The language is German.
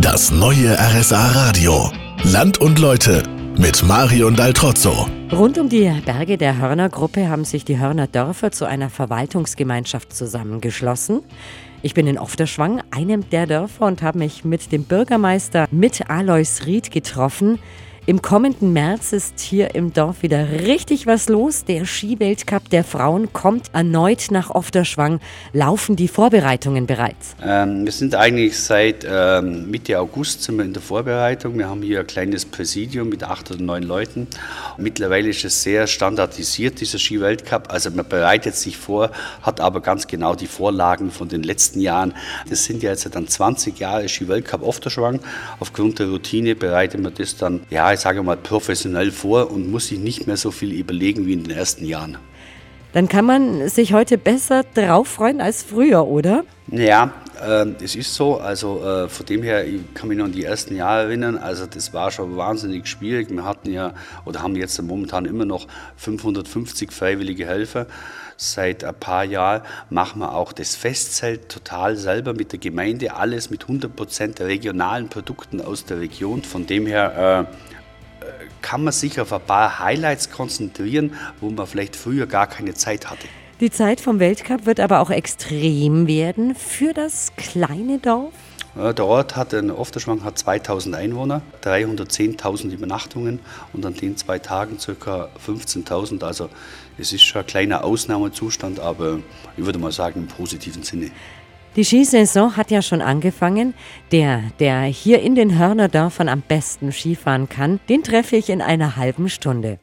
Das neue RSA Radio. Land und Leute mit Marion Daltrozzo. Rund um die Berge der Hörner-Gruppe haben sich die Hörner Dörfer zu einer Verwaltungsgemeinschaft zusammengeschlossen. Ich bin in Ofterschwang, einem der Dörfer, und habe mich mit dem Bürgermeister, mit Alois Ried getroffen. Im kommenden März ist hier im Dorf wieder richtig was los. Der Skiweltcup der Frauen kommt erneut nach Ofterschwang. Laufen die Vorbereitungen bereits? Ähm, wir sind eigentlich seit ähm, Mitte August sind wir in der Vorbereitung. Wir haben hier ein kleines Präsidium mit acht oder neun Leuten. Mittlerweile ist es sehr standardisiert, dieser Skiweltcup. Also man bereitet sich vor, hat aber ganz genau die Vorlagen von den letzten Jahren. Das sind ja jetzt dann 20 Jahre Skiweltcup Ofterschwang. Aufgrund der Routine bereitet man das dann, ja, ich sage mal, professionell vor und muss sich nicht mehr so viel überlegen wie in den ersten Jahren. Dann kann man sich heute besser drauf freuen als früher, oder? Ja, äh, es ist so. Also äh, von dem her, ich kann mich noch an die ersten Jahre erinnern. Also das war schon wahnsinnig schwierig. Wir hatten ja oder haben jetzt momentan immer noch 550 freiwillige Helfer. Seit ein paar Jahren machen wir auch das Festzelt total selber mit der Gemeinde, alles mit 100 Prozent regionalen Produkten aus der Region. Von dem her äh, kann man sich auf ein paar Highlights konzentrieren, wo man vielleicht früher gar keine Zeit hatte. Die Zeit vom Weltcup wird aber auch extrem werden für das kleine Dorf. Der Ort hat, in Ofterschwang hat 2000 Einwohner, 310.000 Übernachtungen und an den zwei Tagen ca. 15.000. Also es ist schon ein kleiner Ausnahmezustand, aber ich würde mal sagen im positiven Sinne. Die Skisaison hat ja schon angefangen. Der, der hier in den Hörnerdörfern am besten Skifahren kann, den treffe ich in einer halben Stunde.